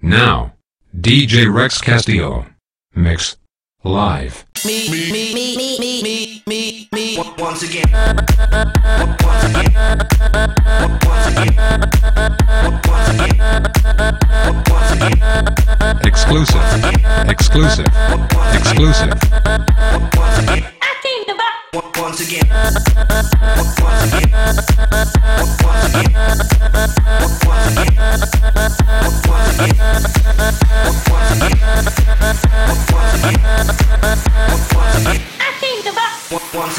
Now, DJ Rex Castillo. Mix. Live. Me, me, me, me, me, me, me, me. Once again. Once again. Once again. Once again. Once again. Exclusive. Exclusive. Exclusive. Once again. Once again. Once again. Once again. Once again. Once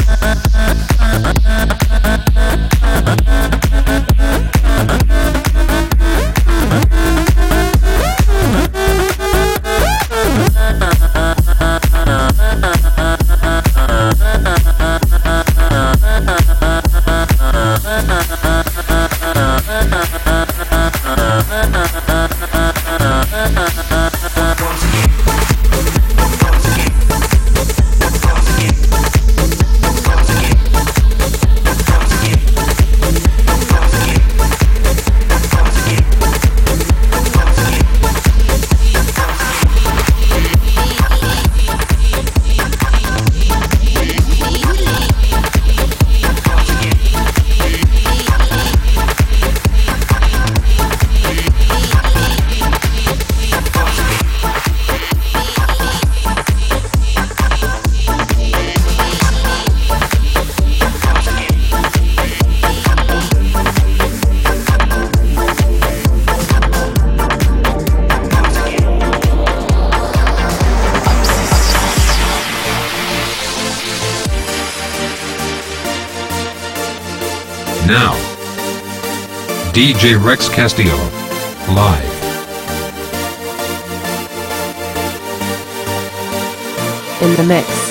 DJ Rex Castillo. Live. in the mix.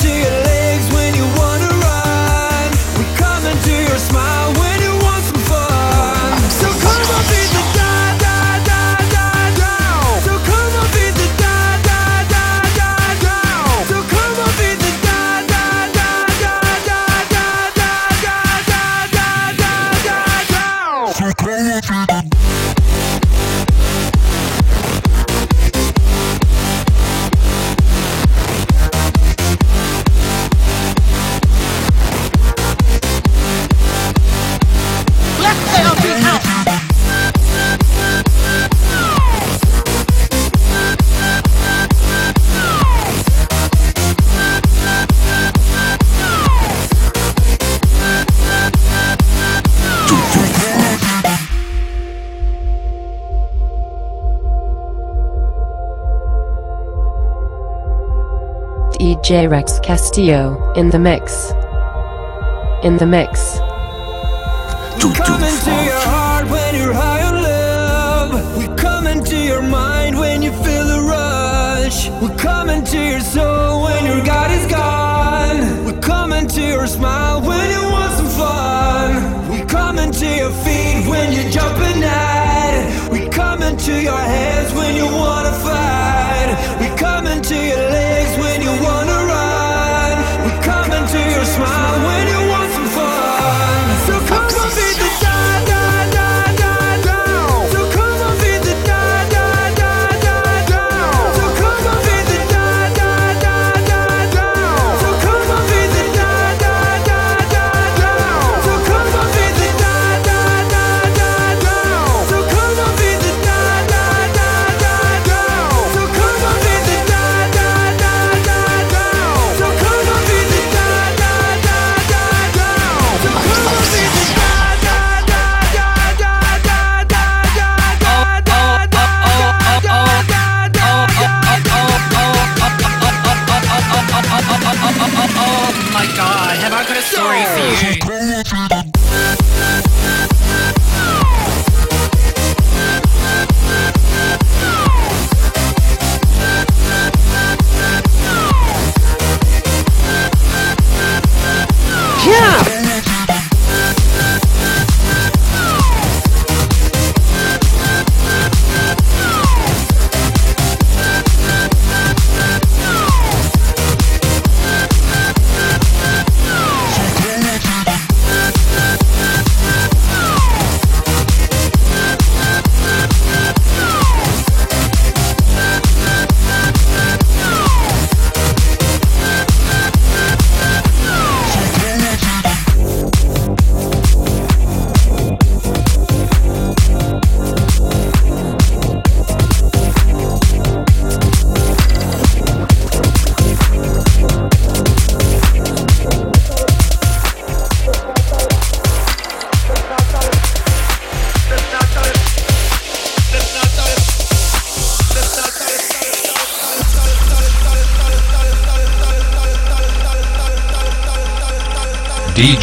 to your J. Rex Castillo in the mix. In the mix. We come into your heart when you're high on love. We come into your mind when you feel the rush. We come into your soul when your God is gone. We come into your smile when you want some fun. We come into your feet when you're jumping at. We come into your hands when you wanna fight.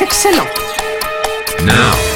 Excellent. Now,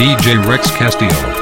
DJ Rex Castillo.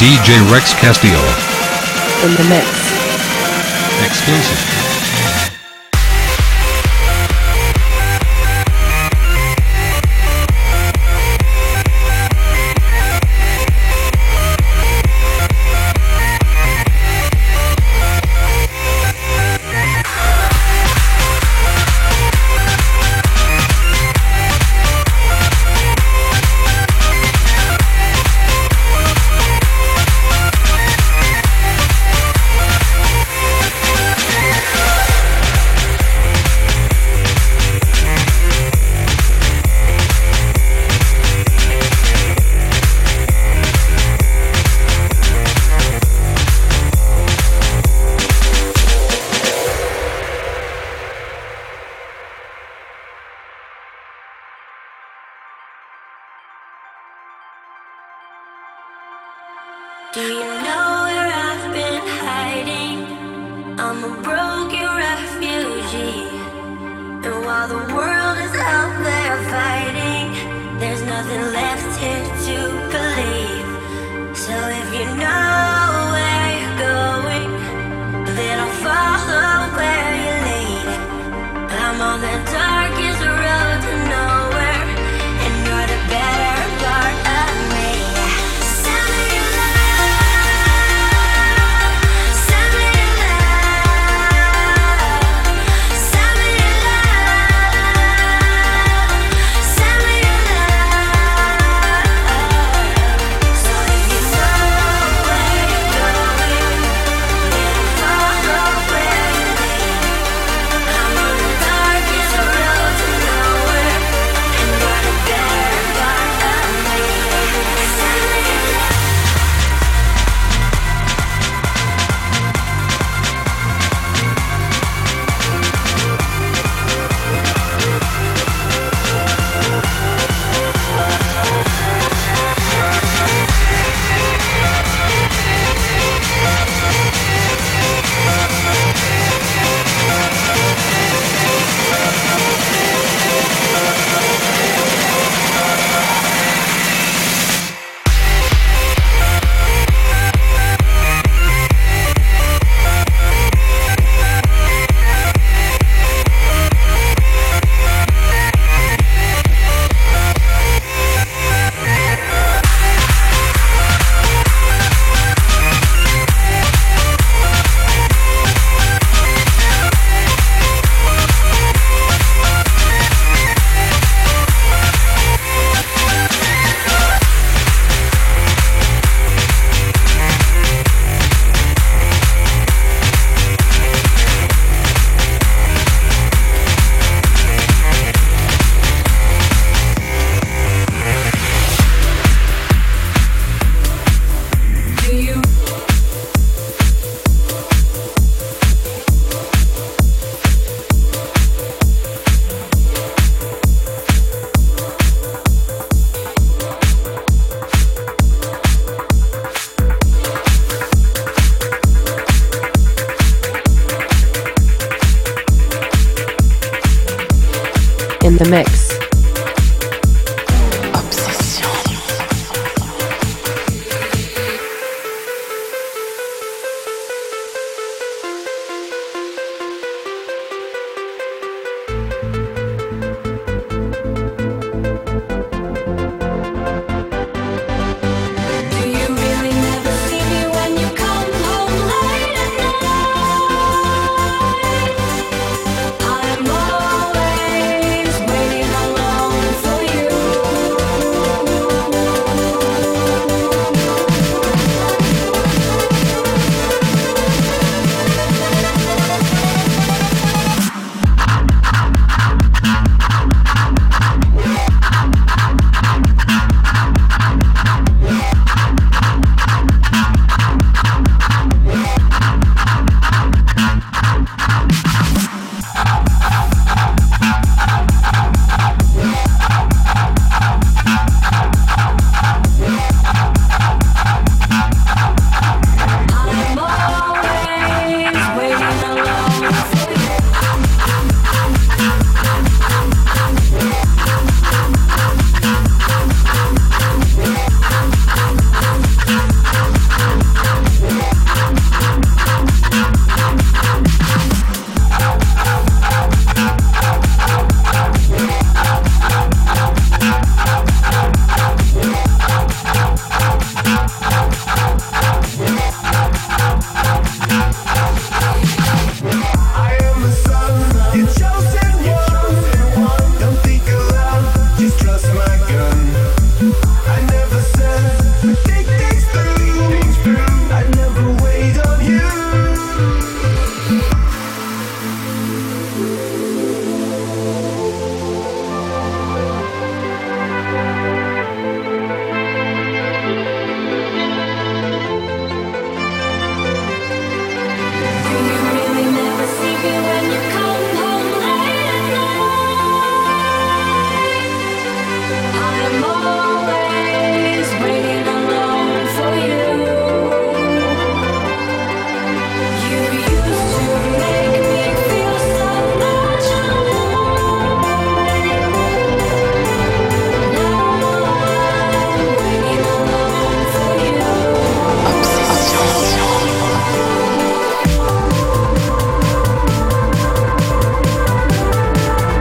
DJ Rex Castillo. In the mix. Exclusive.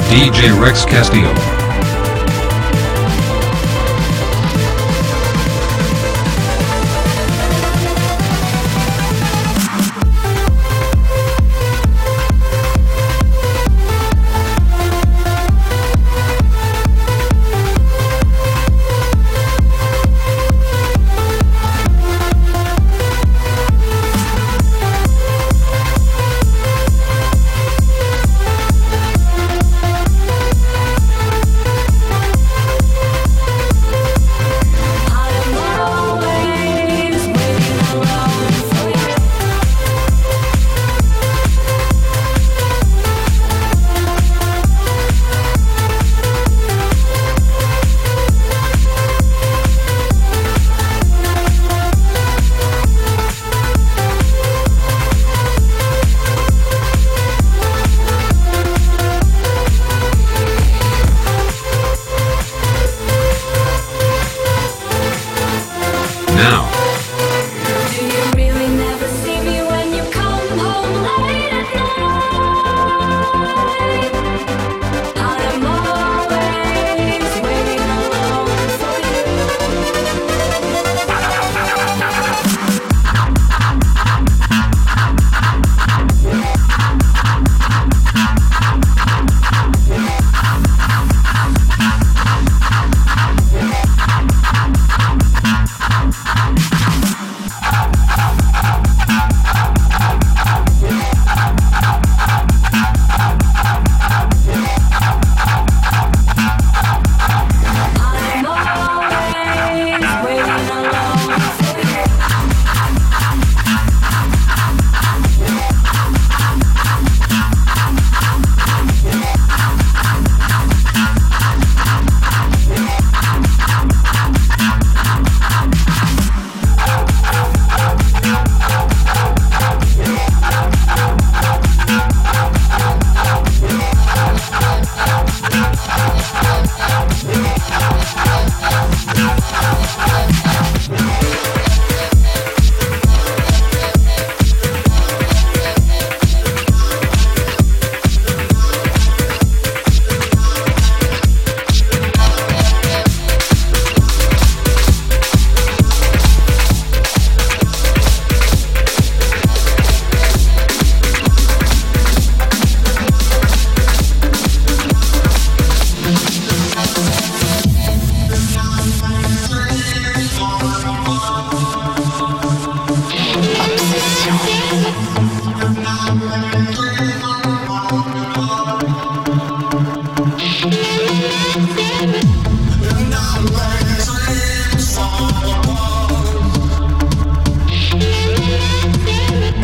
DJ Rex Castillo.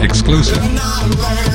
Exclusive.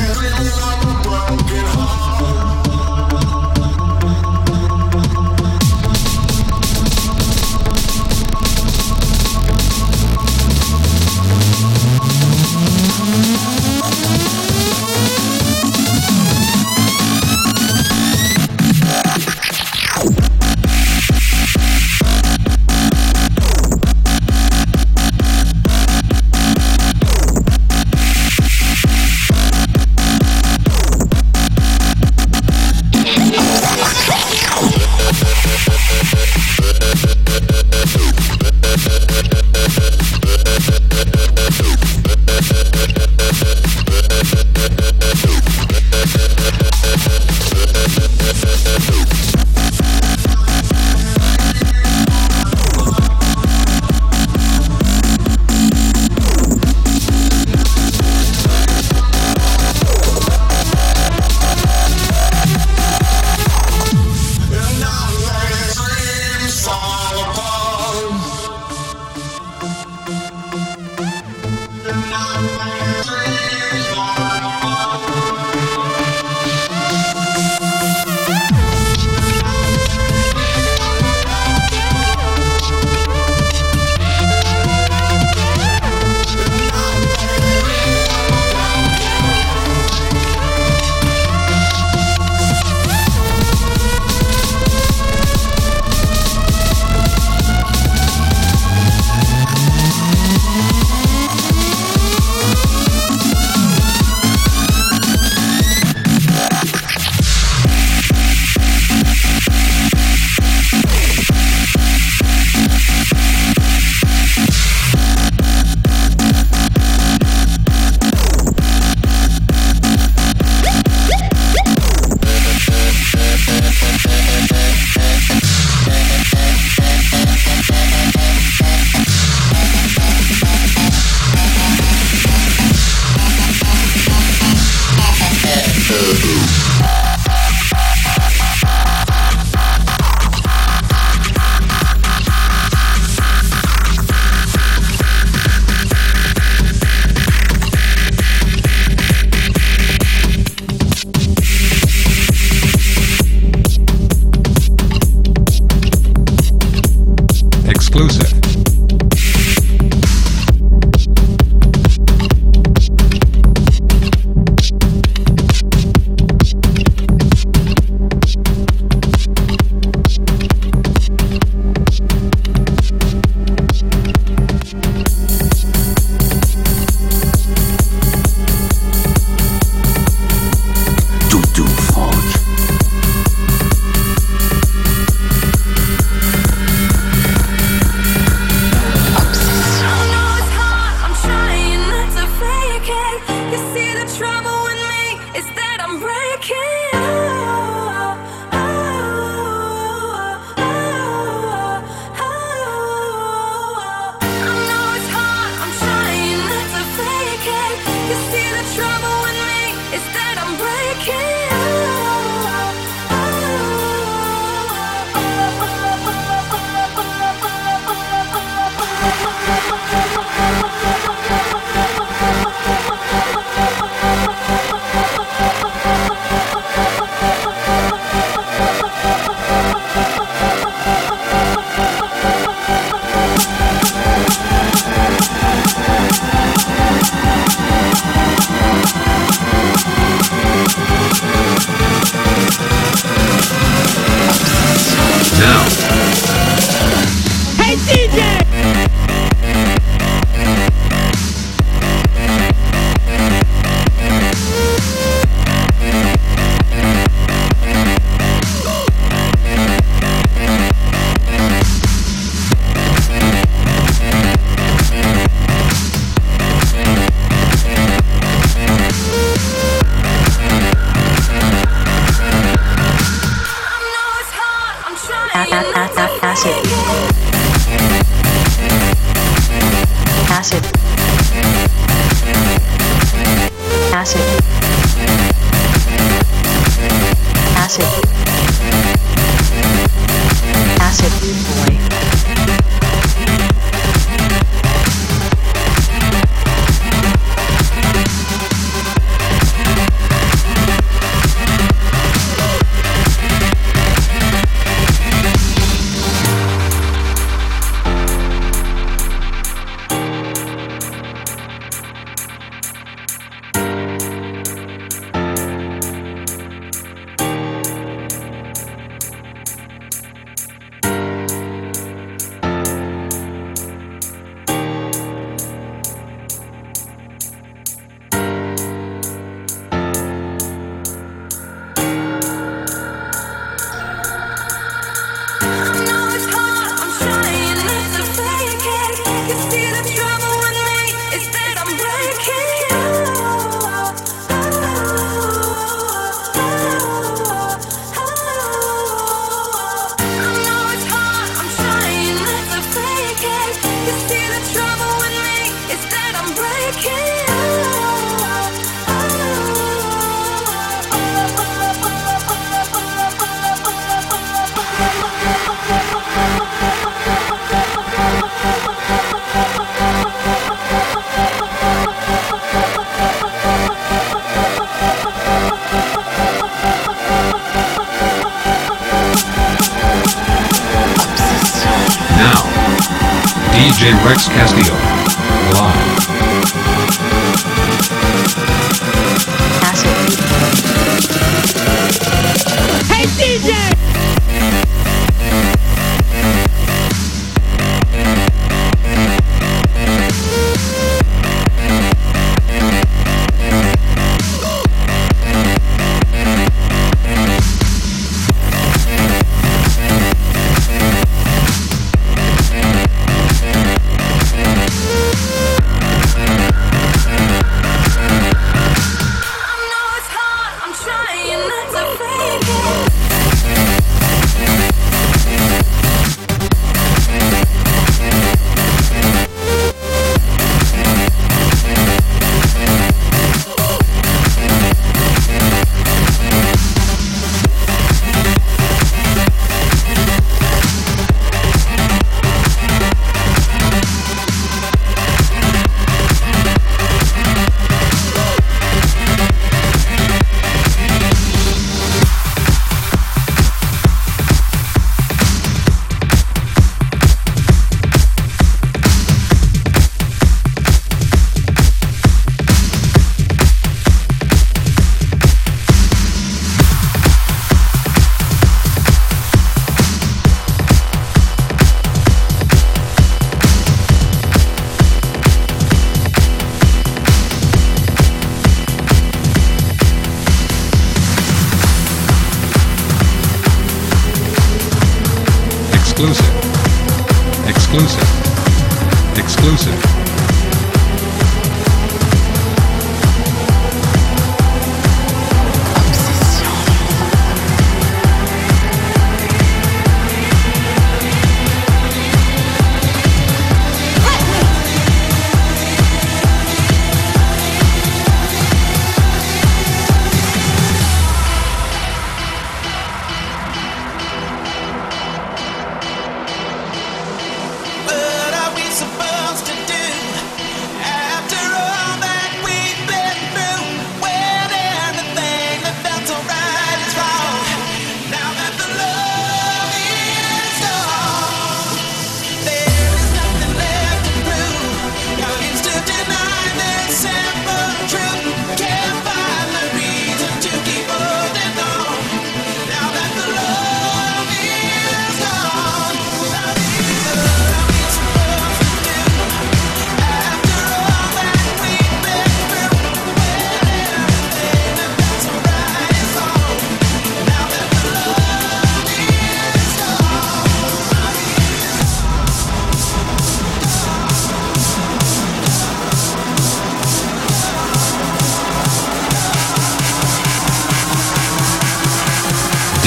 Rex Castillo.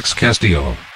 Rex Castillo.